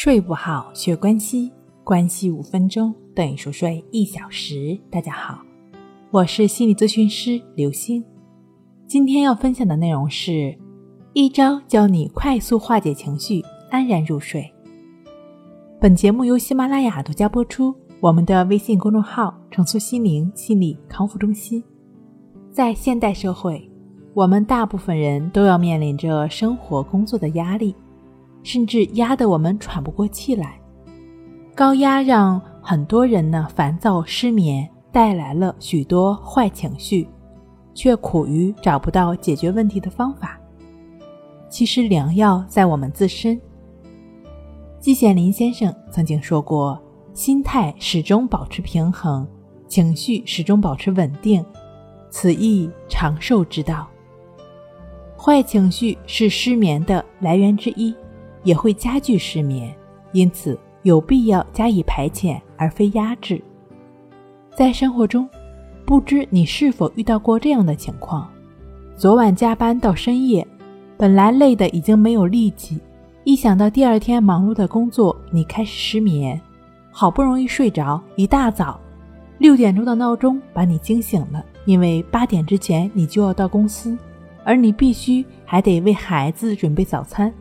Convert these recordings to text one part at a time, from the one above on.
睡不好，学关系，关系五分钟等于熟睡一小时。大家好，我是心理咨询师刘星。今天要分享的内容是一招教你快速化解情绪，安然入睡。本节目由喜马拉雅独家播出。我们的微信公众号“重塑心灵心理康复中心”。在现代社会，我们大部分人都要面临着生活工作的压力。甚至压得我们喘不过气来，高压让很多人呢烦躁失眠，带来了许多坏情绪，却苦于找不到解决问题的方法。其实良药在我们自身。季羡林先生曾经说过：“心态始终保持平衡，情绪始终保持稳定，此亦长寿之道。”坏情绪是失眠的来源之一。也会加剧失眠，因此有必要加以排遣而非压制。在生活中，不知你是否遇到过这样的情况：昨晚加班到深夜，本来累得已经没有力气，一想到第二天忙碌的工作，你开始失眠。好不容易睡着，一大早六点钟的闹钟把你惊醒了，因为八点之前你就要到公司，而你必须还得为孩子准备早餐。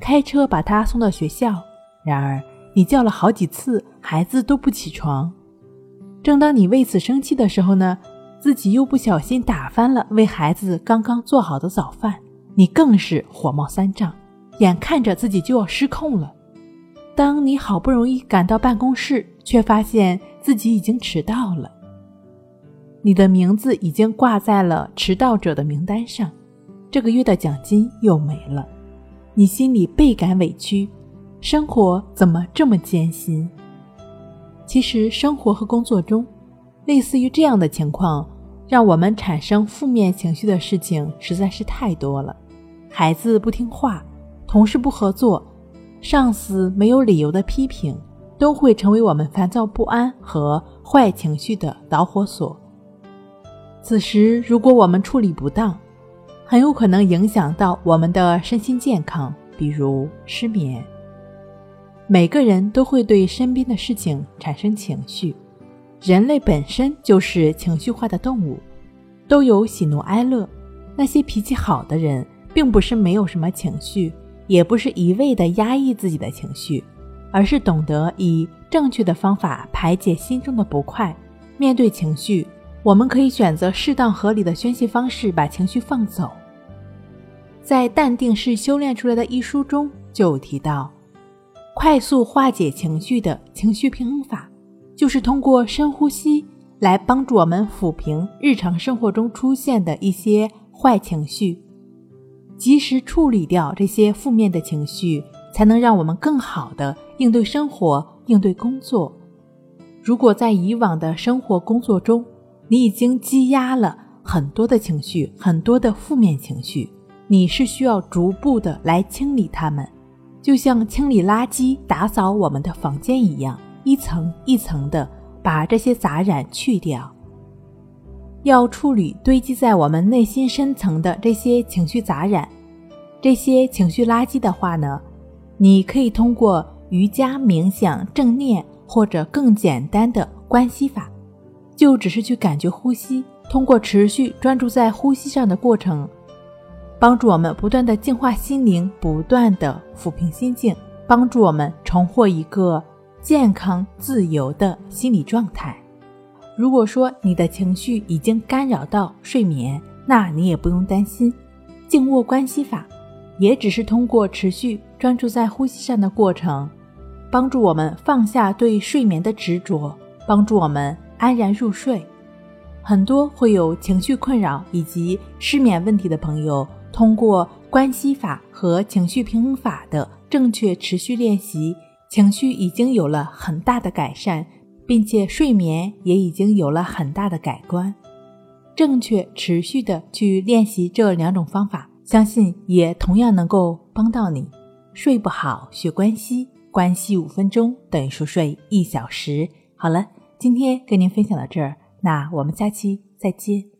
开车把他送到学校，然而你叫了好几次，孩子都不起床。正当你为此生气的时候呢，自己又不小心打翻了为孩子刚刚做好的早饭，你更是火冒三丈，眼看着自己就要失控了。当你好不容易赶到办公室，却发现自己已经迟到了，你的名字已经挂在了迟到者的名单上，这个月的奖金又没了。你心里倍感委屈，生活怎么这么艰辛？其实，生活和工作中，类似于这样的情况，让我们产生负面情绪的事情实在是太多了。孩子不听话，同事不合作，上司没有理由的批评，都会成为我们烦躁不安和坏情绪的导火索。此时，如果我们处理不当，很有可能影响到我们的身心健康，比如失眠。每个人都会对身边的事情产生情绪，人类本身就是情绪化的动物，都有喜怒哀乐。那些脾气好的人，并不是没有什么情绪，也不是一味的压抑自己的情绪，而是懂得以正确的方法排解心中的不快。面对情绪。我们可以选择适当合理的宣泄方式，把情绪放走。在《淡定是修炼出来的》一书中就有提到，快速化解情绪的情绪平衡法，就是通过深呼吸来帮助我们抚平日常生活中出现的一些坏情绪，及时处理掉这些负面的情绪，才能让我们更好的应对生活、应对工作。如果在以往的生活工作中，你已经积压了很多的情绪，很多的负面情绪，你是需要逐步的来清理它们，就像清理垃圾、打扫我们的房间一样，一层一层的把这些杂染去掉。要处理堆积在我们内心深层的这些情绪杂染、这些情绪垃圾的话呢，你可以通过瑜伽、冥想、正念或者更简单的关系法。就只是去感觉呼吸，通过持续专注在呼吸上的过程，帮助我们不断的净化心灵，不断的抚平心境，帮助我们重获一个健康自由的心理状态。如果说你的情绪已经干扰到睡眠，那你也不用担心，静卧关系法也只是通过持续专注在呼吸上的过程，帮助我们放下对睡眠的执着，帮助我们。安然入睡，很多会有情绪困扰以及失眠问题的朋友，通过关系法和情绪平衡法的正确持续练习，情绪已经有了很大的改善，并且睡眠也已经有了很大的改观。正确持续的去练习这两种方法，相信也同样能够帮到你。睡不好学关系，关系五分钟等于熟睡一小时。好了。今天跟您分享到这儿，那我们下期再见。